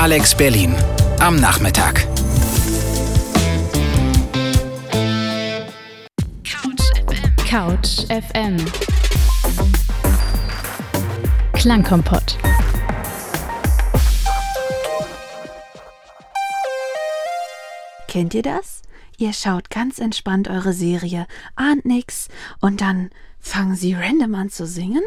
Alex Berlin am Nachmittag. Couch FM. Klangkompott. Kennt ihr das? Ihr schaut ganz entspannt eure Serie, ahnt nix und dann fangen sie random an zu singen?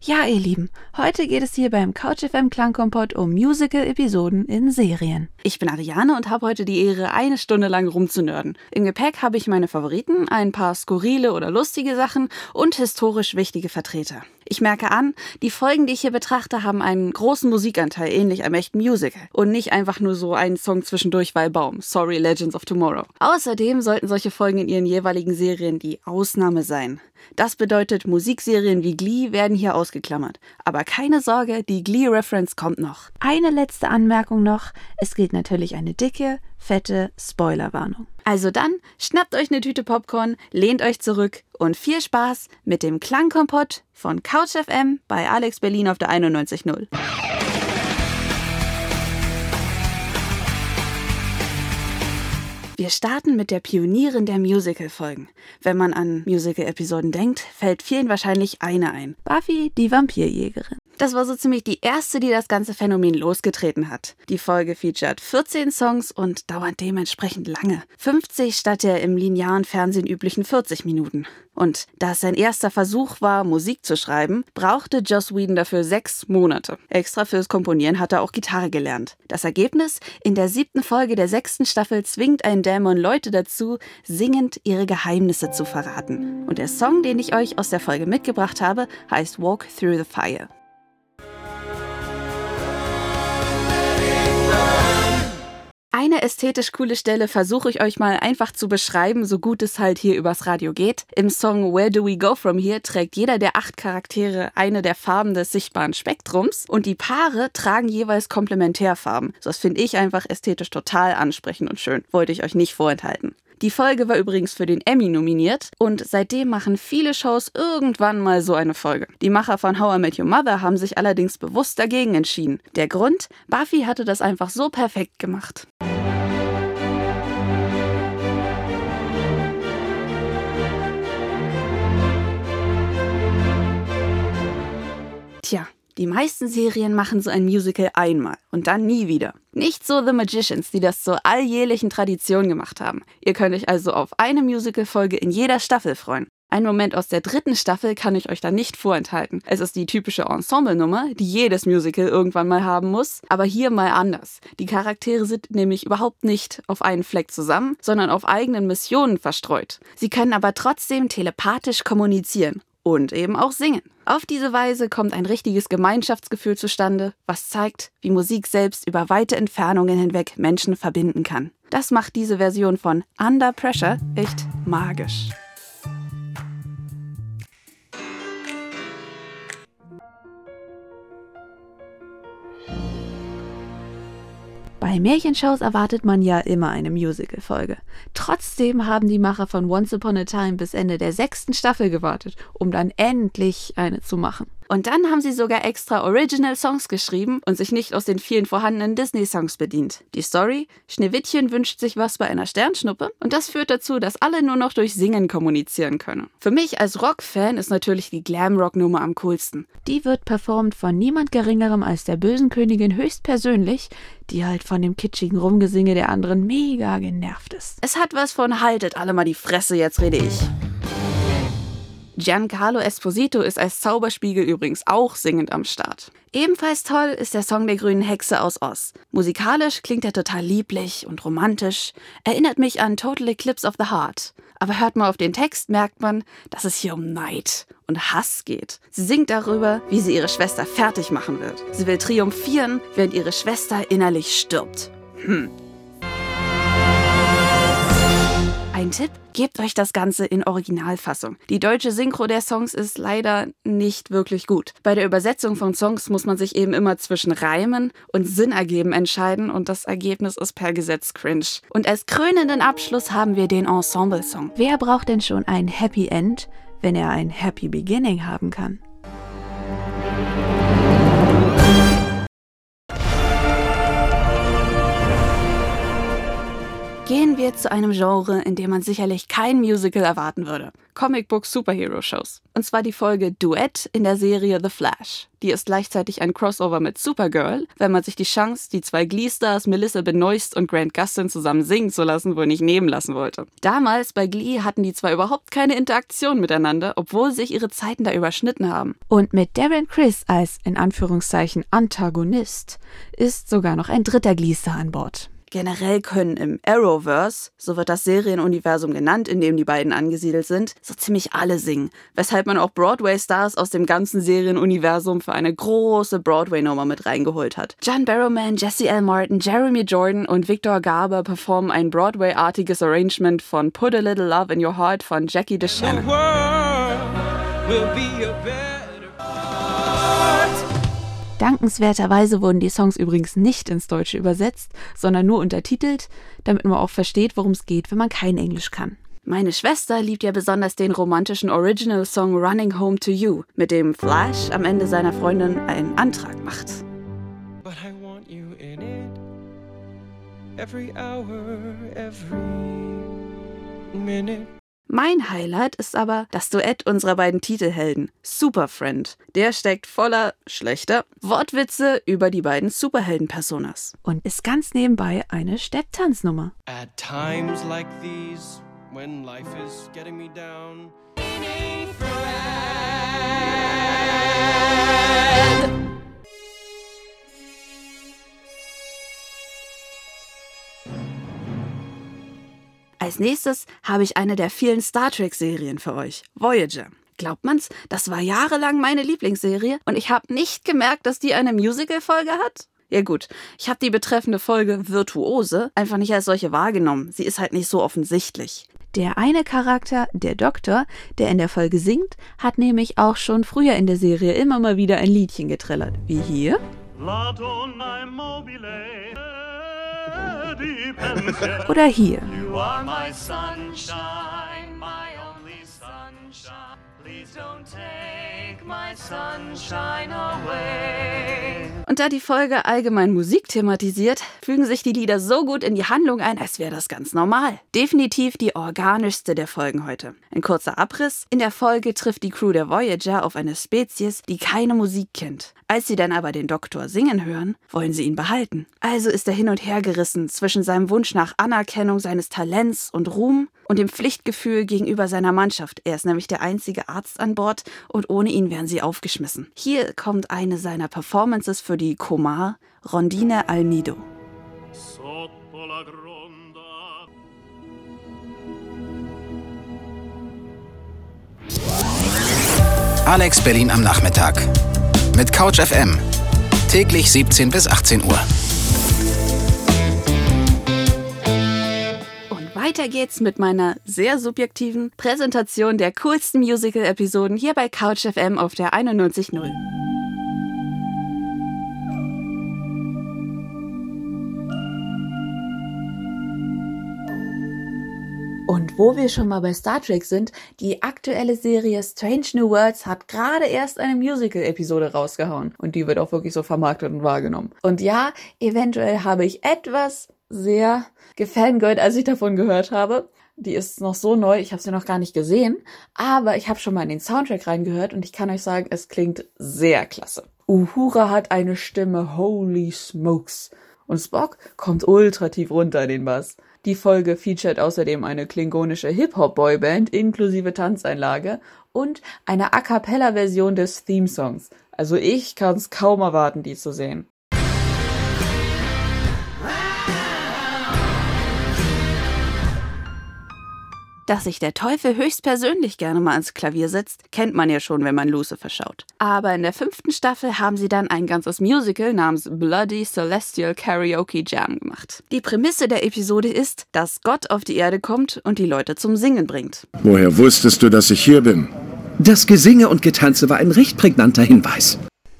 Ja, ihr Lieben, heute geht es hier beim CouchFM Klangkompott um Musical-Episoden in Serien. Ich bin Ariane und habe heute die Ehre, eine Stunde lang rumzunörden. Im Gepäck habe ich meine Favoriten, ein paar skurrile oder lustige Sachen und historisch wichtige Vertreter. Ich merke an, die Folgen, die ich hier betrachte, haben einen großen Musikanteil, ähnlich einem echten Musical. Und nicht einfach nur so einen Song zwischendurch weil Baum. Sorry, Legends of Tomorrow. Außerdem sollten solche Folgen in ihren jeweiligen Serien die Ausnahme sein. Das bedeutet, Musikserien wie Glee werden hier ausgeklammert. Aber keine Sorge, die Glee-Reference kommt noch. Eine letzte Anmerkung noch. Es gilt natürlich eine dicke, fette Spoilerwarnung. Also dann, schnappt euch eine Tüte Popcorn, lehnt euch zurück und viel Spaß mit dem Klangkompott von CouchFM bei Alex Berlin auf der 91.0. Wir starten mit der Pionierin der Musical-Folgen. Wenn man an Musical-Episoden denkt, fällt vielen wahrscheinlich eine ein. Buffy, die Vampirjägerin. Das war so ziemlich die erste, die das ganze Phänomen losgetreten hat. Die Folge featured 14 Songs und dauert dementsprechend lange. 50 statt der im linearen Fernsehen üblichen 40 Minuten. Und da es sein erster Versuch war, Musik zu schreiben, brauchte Joss Whedon dafür sechs Monate. Extra fürs Komponieren hat er auch Gitarre gelernt. Das Ergebnis? In der siebten Folge der sechsten Staffel zwingt ein Dämon Leute dazu, singend ihre Geheimnisse zu verraten. Und der Song, den ich euch aus der Folge mitgebracht habe, heißt Walk Through the Fire. Eine ästhetisch coole Stelle versuche ich euch mal einfach zu beschreiben, so gut es halt hier übers Radio geht. Im Song Where Do We Go From Here trägt jeder der acht Charaktere eine der Farben des sichtbaren Spektrums und die Paare tragen jeweils Komplementärfarben. Das finde ich einfach ästhetisch total ansprechend und schön. Wollte ich euch nicht vorenthalten. Die Folge war übrigens für den Emmy nominiert und seitdem machen viele Shows irgendwann mal so eine Folge. Die Macher von How I Met Your Mother haben sich allerdings bewusst dagegen entschieden. Der Grund? Buffy hatte das einfach so perfekt gemacht. Die meisten Serien machen so ein Musical einmal und dann nie wieder. Nicht so The Magicians, die das zur alljährlichen Tradition gemacht haben. Ihr könnt euch also auf eine Musical-Folge in jeder Staffel freuen. Ein Moment aus der dritten Staffel kann ich euch da nicht vorenthalten. Es ist die typische Ensemble-Nummer, die jedes Musical irgendwann mal haben muss, aber hier mal anders. Die Charaktere sind nämlich überhaupt nicht auf einen Fleck zusammen, sondern auf eigenen Missionen verstreut. Sie können aber trotzdem telepathisch kommunizieren und eben auch singen. Auf diese Weise kommt ein richtiges Gemeinschaftsgefühl zustande, was zeigt, wie Musik selbst über weite Entfernungen hinweg Menschen verbinden kann. Das macht diese Version von Under Pressure echt magisch. Bei Märchenshows erwartet man ja immer eine Musical-Folge. Trotzdem haben die Macher von Once Upon a Time bis Ende der sechsten Staffel gewartet, um dann endlich eine zu machen. Und dann haben sie sogar extra Original Songs geschrieben und sich nicht aus den vielen vorhandenen Disney-Songs bedient. Die Story? Schneewittchen wünscht sich was bei einer Sternschnuppe und das führt dazu, dass alle nur noch durch Singen kommunizieren können. Für mich als Rock-Fan ist natürlich die Glam-Rock-Nummer am coolsten. Die wird performt von niemand Geringerem als der bösen Königin höchstpersönlich, die halt von dem kitschigen Rumgesinge der anderen mega genervt ist. Es hat was von haltet alle mal die Fresse, jetzt rede ich. Giancarlo Esposito ist als Zauberspiegel übrigens auch singend am Start. Ebenfalls toll ist der Song der grünen Hexe aus Oz. Musikalisch klingt er total lieblich und romantisch, erinnert mich an Total Eclipse of the Heart. Aber hört mal auf den Text, merkt man, dass es hier um Neid und Hass geht. Sie singt darüber, wie sie ihre Schwester fertig machen wird. Sie will triumphieren, während ihre Schwester innerlich stirbt. Hm, Ein Tipp, gebt euch das Ganze in Originalfassung. Die deutsche Synchro der Songs ist leider nicht wirklich gut. Bei der Übersetzung von Songs muss man sich eben immer zwischen Reimen und Sinn ergeben entscheiden und das Ergebnis ist per Gesetz cringe. Und als krönenden Abschluss haben wir den Ensemble-Song. Wer braucht denn schon ein Happy End, wenn er ein Happy Beginning haben kann? Wir zu einem Genre, in dem man sicherlich kein Musical erwarten würde. Comic Book Superhero Shows. Und zwar die Folge Duett in der Serie The Flash. Die ist gleichzeitig ein Crossover mit Supergirl, wenn man sich die Chance, die zwei Glee-Stars Melissa Benoist und Grant Gustin zusammen singen zu lassen, wohl nicht nehmen lassen wollte. Damals bei Glee hatten die zwei überhaupt keine Interaktion miteinander, obwohl sich ihre Zeiten da überschnitten haben. Und mit Darren Chris als in Anführungszeichen Antagonist ist sogar noch ein dritter Glee-Star an Bord. Generell können im Arrowverse, so wird das Serienuniversum genannt, in dem die beiden angesiedelt sind, so ziemlich alle singen, weshalb man auch Broadway-Stars aus dem ganzen Serienuniversum für eine große Broadway-Nummer mit reingeholt hat. John Barrowman, Jesse L. Martin, Jeremy Jordan und Victor Garber performen ein Broadway-artiges Arrangement von Put a Little Love in Your Heart von Jackie DeShannon. Dankenswerterweise wurden die Songs übrigens nicht ins Deutsche übersetzt, sondern nur untertitelt, damit man auch versteht, worum es geht, wenn man kein Englisch kann. Meine Schwester liebt ja besonders den romantischen Original-Song Running Home to You, mit dem Flash am Ende seiner Freundin einen Antrag macht. But I want you in it every hour, every minute. Mein Highlight ist aber das Duett unserer beiden Titelhelden, Superfriend. Der steckt voller schlechter Wortwitze über die beiden Superhelden-Personas. Und ist ganz nebenbei eine Stepptanznummer. At times like these, when life is getting me down. Als nächstes habe ich eine der vielen Star Trek-Serien für euch, Voyager. Glaubt man's? Das war jahrelang meine Lieblingsserie und ich habe nicht gemerkt, dass die eine Musical-Folge hat? Ja gut, ich habe die betreffende Folge Virtuose einfach nicht als solche wahrgenommen. Sie ist halt nicht so offensichtlich. Der eine Charakter, der Doktor, der in der Folge singt, hat nämlich auch schon früher in der Serie immer mal wieder ein Liedchen getrillert. Wie hier. Ladonna mobile. Oder hier. Sunshine. Please don't take. Und da die Folge allgemein Musik thematisiert, fügen sich die Lieder so gut in die Handlung ein, als wäre das ganz normal. Definitiv die organischste der Folgen heute. Ein kurzer Abriss. In der Folge trifft die Crew der Voyager auf eine Spezies, die keine Musik kennt. Als sie dann aber den Doktor singen hören, wollen sie ihn behalten. Also ist er hin und her gerissen zwischen seinem Wunsch nach Anerkennung seines Talents und Ruhm und dem Pflichtgefühl gegenüber seiner Mannschaft. Er ist nämlich der einzige Arzt an Bord und ohne ihn wären sie aufgeschmissen. Hier kommt eine seiner Performances für die Komar, Rondine al Nido. Alex Berlin am Nachmittag. Mit Couch FM. Täglich 17 bis 18 Uhr. Weiter geht's mit meiner sehr subjektiven Präsentation der coolsten Musical-Episoden hier bei Couch FM auf der 91.0. Und wo wir schon mal bei Star Trek sind, die aktuelle Serie Strange New Worlds hat gerade erst eine Musical-Episode rausgehauen. Und die wird auch wirklich so vermarktet und wahrgenommen. Und ja, eventuell habe ich etwas sehr gefangirlt, als ich davon gehört habe. Die ist noch so neu, ich habe sie noch gar nicht gesehen. Aber ich habe schon mal in den Soundtrack reingehört und ich kann euch sagen, es klingt sehr klasse. Uhura hat eine Stimme, holy smokes. Und Spock kommt ultra tief runter in den Bass. Die Folge featuret außerdem eine klingonische Hip-Hop-Boyband inklusive Tanzeinlage und eine A Cappella-Version des Theme-Songs. Also ich kann's kaum erwarten, die zu sehen. Dass sich der Teufel höchstpersönlich gerne mal ans Klavier setzt, kennt man ja schon, wenn man Lucifer schaut. Aber in der fünften Staffel haben sie dann ein ganzes Musical namens Bloody Celestial Karaoke Jam gemacht. Die Prämisse der Episode ist, dass Gott auf die Erde kommt und die Leute zum Singen bringt. Woher wusstest du, dass ich hier bin? Das Gesinge und Getanze war ein recht prägnanter Hinweis.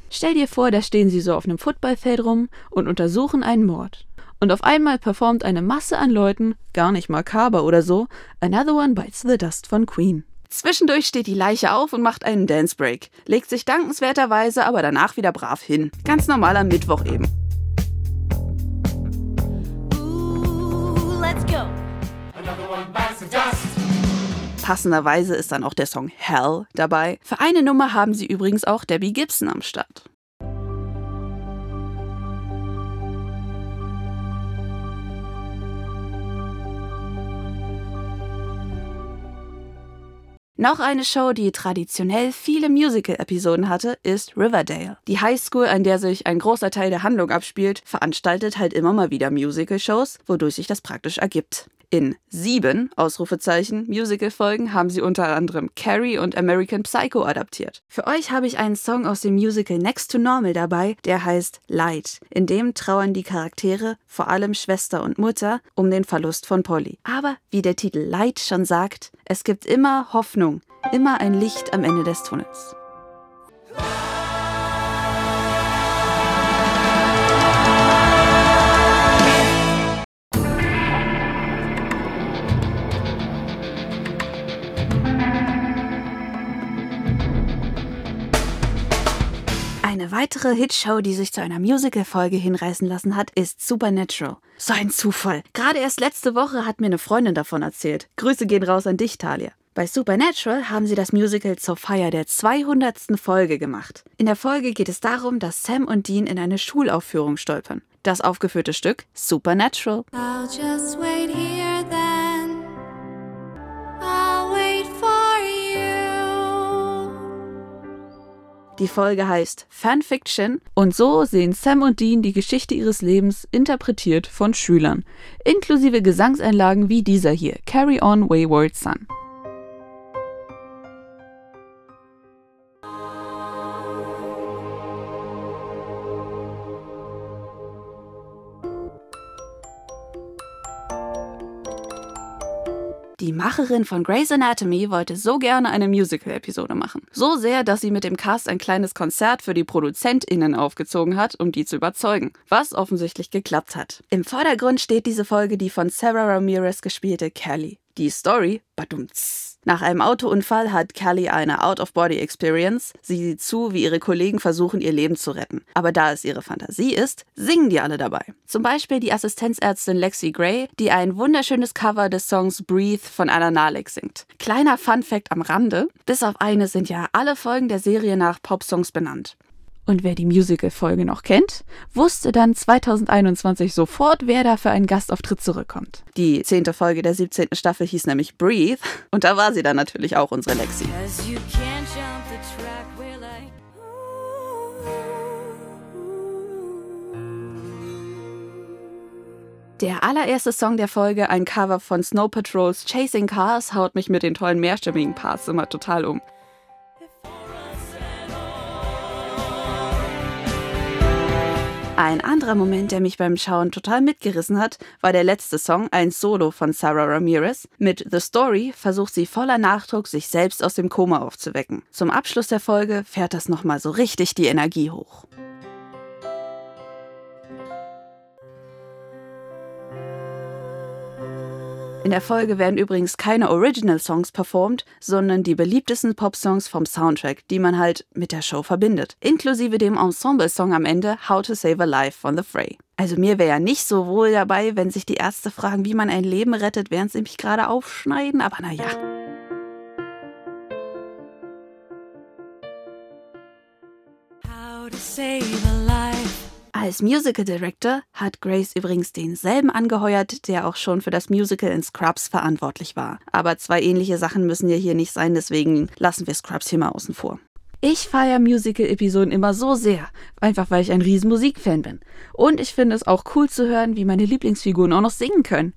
Stell dir vor, da stehen sie so auf einem Footballfeld rum und untersuchen einen Mord. Und auf einmal performt eine Masse an Leuten, gar nicht makaber oder so, Another One Bites the Dust von Queen. Zwischendurch steht die Leiche auf und macht einen Dance Break, legt sich dankenswerterweise aber danach wieder brav hin. Ganz normaler Mittwoch eben. Ooh, let's go. Passenderweise ist dann auch der Song Hell dabei. Für eine Nummer haben sie übrigens auch Debbie Gibson am Start. Noch eine Show, die traditionell viele Musical-Episoden hatte, ist Riverdale. Die Highschool, an der sich ein großer Teil der Handlung abspielt, veranstaltet halt immer mal wieder Musical-Shows, wodurch sich das praktisch ergibt. In sieben Ausrufezeichen Musical-Folgen haben sie unter anderem Carrie und American Psycho adaptiert. Für euch habe ich einen Song aus dem Musical Next to Normal dabei, der heißt Light. In dem trauern die Charaktere, vor allem Schwester und Mutter, um den Verlust von Polly. Aber wie der Titel Light schon sagt, es gibt immer Hoffnung, immer ein Licht am Ende des Tunnels. Eine weitere Hitshow, die sich zu einer Musical-Folge hinreißen lassen hat, ist Supernatural. So ein Zufall. Gerade erst letzte Woche hat mir eine Freundin davon erzählt. Grüße gehen raus an dich, Talia. Bei Supernatural haben sie das Musical zur Feier der 200. Folge gemacht. In der Folge geht es darum, dass Sam und Dean in eine Schulaufführung stolpern. Das aufgeführte Stück Supernatural. I'll just wait here Die Folge heißt Fanfiction und so sehen Sam und Dean die Geschichte ihres Lebens interpretiert von Schülern, inklusive Gesangseinlagen wie dieser hier, Carry On Wayward Son. Macherin von Grey's Anatomy wollte so gerne eine Musical-Episode machen. So sehr, dass sie mit dem Cast ein kleines Konzert für die ProduzentInnen aufgezogen hat, um die zu überzeugen. Was offensichtlich geklappt hat. Im Vordergrund steht diese Folge die von Sarah Ramirez gespielte Kelly. Die Story, badumts. Nach einem Autounfall hat Kelly eine Out-of-Body-Experience. Sie sieht zu, wie ihre Kollegen versuchen, ihr Leben zu retten. Aber da es ihre Fantasie ist, singen die alle dabei. Zum Beispiel die Assistenzärztin Lexi Gray, die ein wunderschönes Cover des Songs Breathe von Anna Nalik singt. Kleiner Fun-Fact am Rande: Bis auf eine sind ja alle Folgen der Serie nach Popsongs benannt. Und wer die Musical-Folge noch kennt, wusste dann 2021 sofort, wer da für einen Gastauftritt zurückkommt. Die zehnte Folge der 17. Staffel hieß nämlich Breathe und da war sie dann natürlich auch unsere Lexi. Der allererste Song der Folge, ein Cover von Snow Patrols Chasing Cars, haut mich mit den tollen mehrstimmigen Parts immer total um. Ein anderer Moment, der mich beim Schauen total mitgerissen hat, war der letzte Song, ein Solo von Sarah Ramirez. Mit The Story versucht sie voller Nachdruck, sich selbst aus dem Koma aufzuwecken. Zum Abschluss der Folge fährt das nochmal so richtig die Energie hoch. In der Folge werden übrigens keine Original-Songs performt, sondern die beliebtesten Pop-Songs vom Soundtrack, die man halt mit der Show verbindet. Inklusive dem Ensemble-Song am Ende How to Save a Life von The Fray. Also mir wäre ja nicht so wohl dabei, wenn sich die Ärzte fragen, wie man ein Leben rettet, während sie mich gerade aufschneiden, aber naja. How to save a life. Als Musical Director hat Grace übrigens denselben angeheuert, der auch schon für das Musical in Scrubs verantwortlich war. Aber zwei ähnliche Sachen müssen ja hier nicht sein, deswegen lassen wir Scrubs hier mal außen vor. Ich feiere Musical-Episoden immer so sehr, einfach weil ich ein riesen Musikfan bin. Und ich finde es auch cool zu hören, wie meine Lieblingsfiguren auch noch singen können.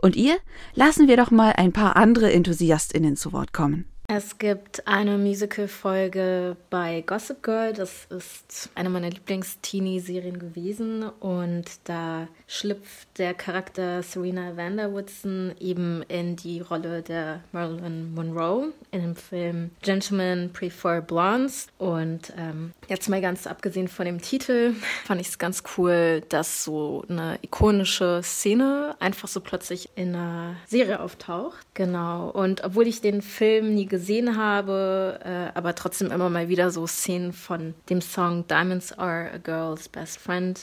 Und ihr? Lassen wir doch mal ein paar andere EnthusiastInnen zu Wort kommen. Es gibt eine Musical-Folge bei Gossip Girl. Das ist eine meiner Lieblings-Teenie-Serien gewesen. Und da schlüpft der Charakter Serena Vanderwoodson eben in die Rolle der Marilyn Monroe in dem Film Gentlemen Prefer Blondes. Und ähm, jetzt mal ganz abgesehen von dem Titel, fand ich es ganz cool, dass so eine ikonische Szene einfach so plötzlich in einer Serie auftaucht. Genau. Und obwohl ich den Film nie gesehen habe, äh, aber trotzdem immer mal wieder so Szenen von dem Song Diamonds Are a Girl's Best Friend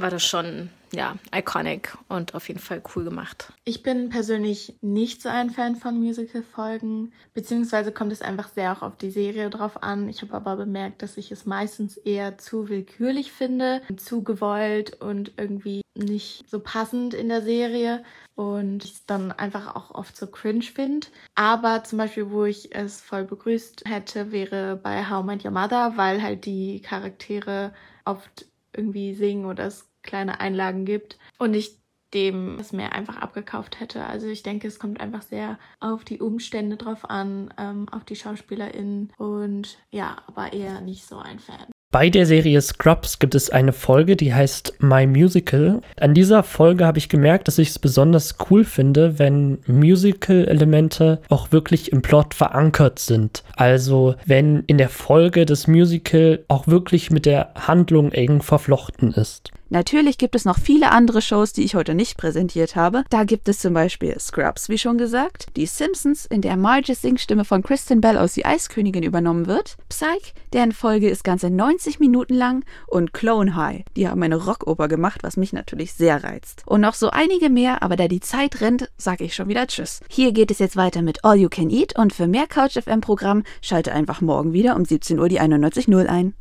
war das schon, ja, iconic und auf jeden Fall cool gemacht. Ich bin persönlich nicht so ein Fan von Musical-Folgen, beziehungsweise kommt es einfach sehr auch auf die Serie drauf an. Ich habe aber bemerkt, dass ich es meistens eher zu willkürlich finde, zu gewollt und irgendwie nicht so passend in der Serie und ich es dann einfach auch oft so cringe finde. Aber zum Beispiel, wo ich es voll begrüßt hätte, wäre bei How Met Your Mother, weil halt die Charaktere oft irgendwie singen oder es kleine Einlagen gibt und ich dem es mir einfach abgekauft hätte. Also ich denke, es kommt einfach sehr auf die Umstände drauf an, ähm, auf die SchauspielerInnen und ja, aber eher nicht so ein Fan. Bei der Serie Scrubs gibt es eine Folge, die heißt My Musical. An dieser Folge habe ich gemerkt, dass ich es besonders cool finde, wenn Musical-Elemente auch wirklich im Plot verankert sind. Also wenn in der Folge das Musical auch wirklich mit der Handlung eng verflochten ist. Natürlich gibt es noch viele andere Shows, die ich heute nicht präsentiert habe. Da gibt es zum Beispiel Scrubs, wie schon gesagt, die Simpsons, in der Marges Singstimme von Kristen Bell aus Die Eiskönigin übernommen wird, Psych, deren Folge ist ganze 90 Minuten lang und Clone High, die haben eine Rockoper gemacht, was mich natürlich sehr reizt. Und noch so einige mehr, aber da die Zeit rennt, sage ich schon wieder Tschüss. Hier geht es jetzt weiter mit All You Can Eat und für mehr Couch FM Programm schalte einfach morgen wieder um 17 Uhr die 91.0 ein.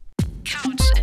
Couch